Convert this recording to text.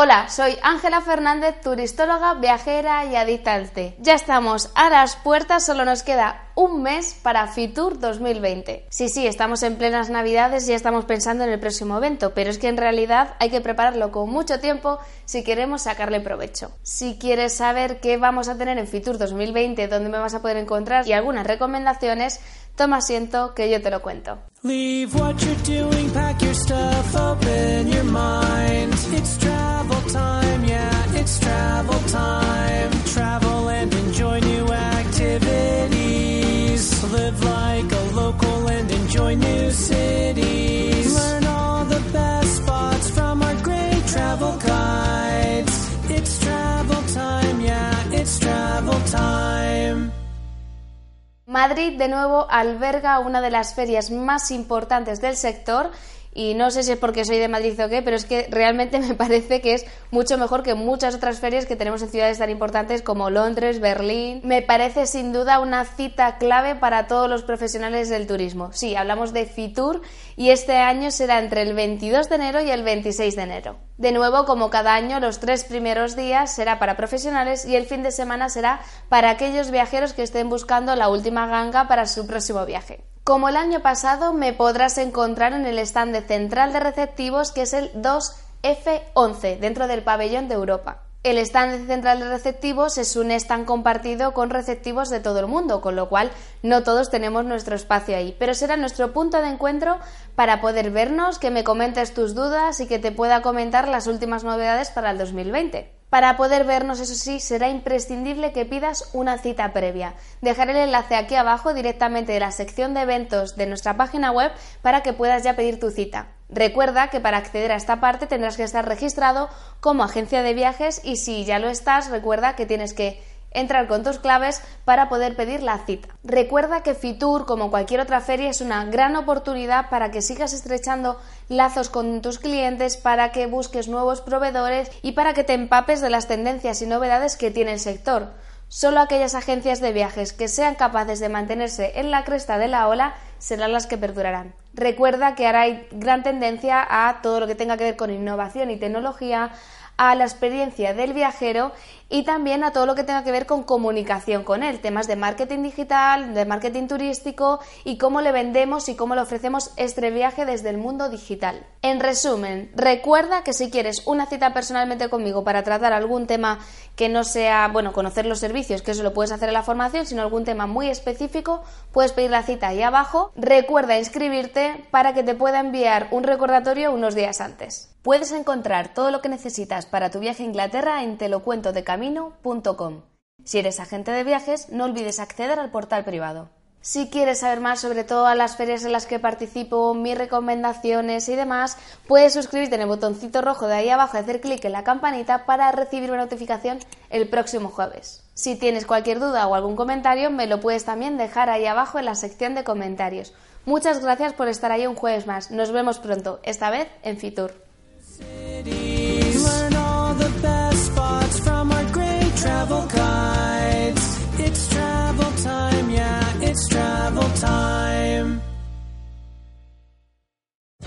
Hola, soy Ángela Fernández, turistóloga, viajera y adicta. Ya estamos a las puertas, solo nos queda un mes para Fitur 2020. Sí, sí, estamos en plenas navidades y ya estamos pensando en el próximo evento, pero es que en realidad hay que prepararlo con mucho tiempo si queremos sacarle provecho. Si quieres saber qué vamos a tener en Fitur 2020, dónde me vas a poder encontrar y algunas recomendaciones, toma asiento que yo te lo cuento. Time. Travel and enjoy new activities. Live like a local and enjoy new cities. Learn all the best spots from our great travel guides. It's travel time, yeah, it's travel time. Madrid de nuevo alberga una de las ferias más importantes del sector y no sé si es porque soy de Madrid o qué, pero es que realmente me parece que es mucho mejor que muchas otras ferias que tenemos en ciudades tan importantes como Londres, Berlín. Me parece sin duda una cita clave para todos los profesionales del turismo. Sí, hablamos de Fitur y este año será entre el 22 de enero y el 26 de enero. De nuevo, como cada año, los tres primeros días será para profesionales y el fin de semana será para aquellos viajeros que estén buscando la última ganga para su próximo viaje. Como el año pasado, me podrás encontrar en el stand de central de receptivos que es el 2F11 dentro del pabellón de Europa. El stand central de receptivos es un stand compartido con receptivos de todo el mundo, con lo cual no todos tenemos nuestro espacio ahí, pero será nuestro punto de encuentro para poder vernos, que me comentes tus dudas y que te pueda comentar las últimas novedades para el 2020. Para poder vernos, eso sí, será imprescindible que pidas una cita previa. Dejaré el enlace aquí abajo directamente de la sección de eventos de nuestra página web para que puedas ya pedir tu cita. Recuerda que para acceder a esta parte tendrás que estar registrado como agencia de viajes y si ya lo estás, recuerda que tienes que entrar con tus claves para poder pedir la cita. Recuerda que Fitur, como cualquier otra feria, es una gran oportunidad para que sigas estrechando lazos con tus clientes, para que busques nuevos proveedores y para que te empapes de las tendencias y novedades que tiene el sector. Solo aquellas agencias de viajes que sean capaces de mantenerse en la cresta de la ola serán las que perdurarán. Recuerda que ahora hay gran tendencia a todo lo que tenga que ver con innovación y tecnología, a la experiencia del viajero y también a todo lo que tenga que ver con comunicación con él, temas de marketing digital, de marketing turístico y cómo le vendemos y cómo le ofrecemos este viaje desde el mundo digital. En resumen, recuerda que si quieres una cita personalmente conmigo para tratar algún tema que no sea, bueno, conocer los servicios, que eso lo puedes hacer en la formación, sino algún tema muy específico, puedes pedir la cita ahí abajo. Recuerda inscribirte para que te pueda enviar un recordatorio unos días antes. Puedes encontrar todo lo que necesitas para tu viaje a Inglaterra en telocuentodecamino.com. Si eres agente de viajes, no olvides acceder al portal privado. Si quieres saber más sobre todas las ferias en las que participo, mis recomendaciones y demás, puedes suscribirte en el botoncito rojo de ahí abajo y hacer clic en la campanita para recibir una notificación el próximo jueves. Si tienes cualquier duda o algún comentario, me lo puedes también dejar ahí abajo en la sección de comentarios. Muchas gracias por estar ahí un jueves más. Nos vemos pronto, esta vez en Fitur.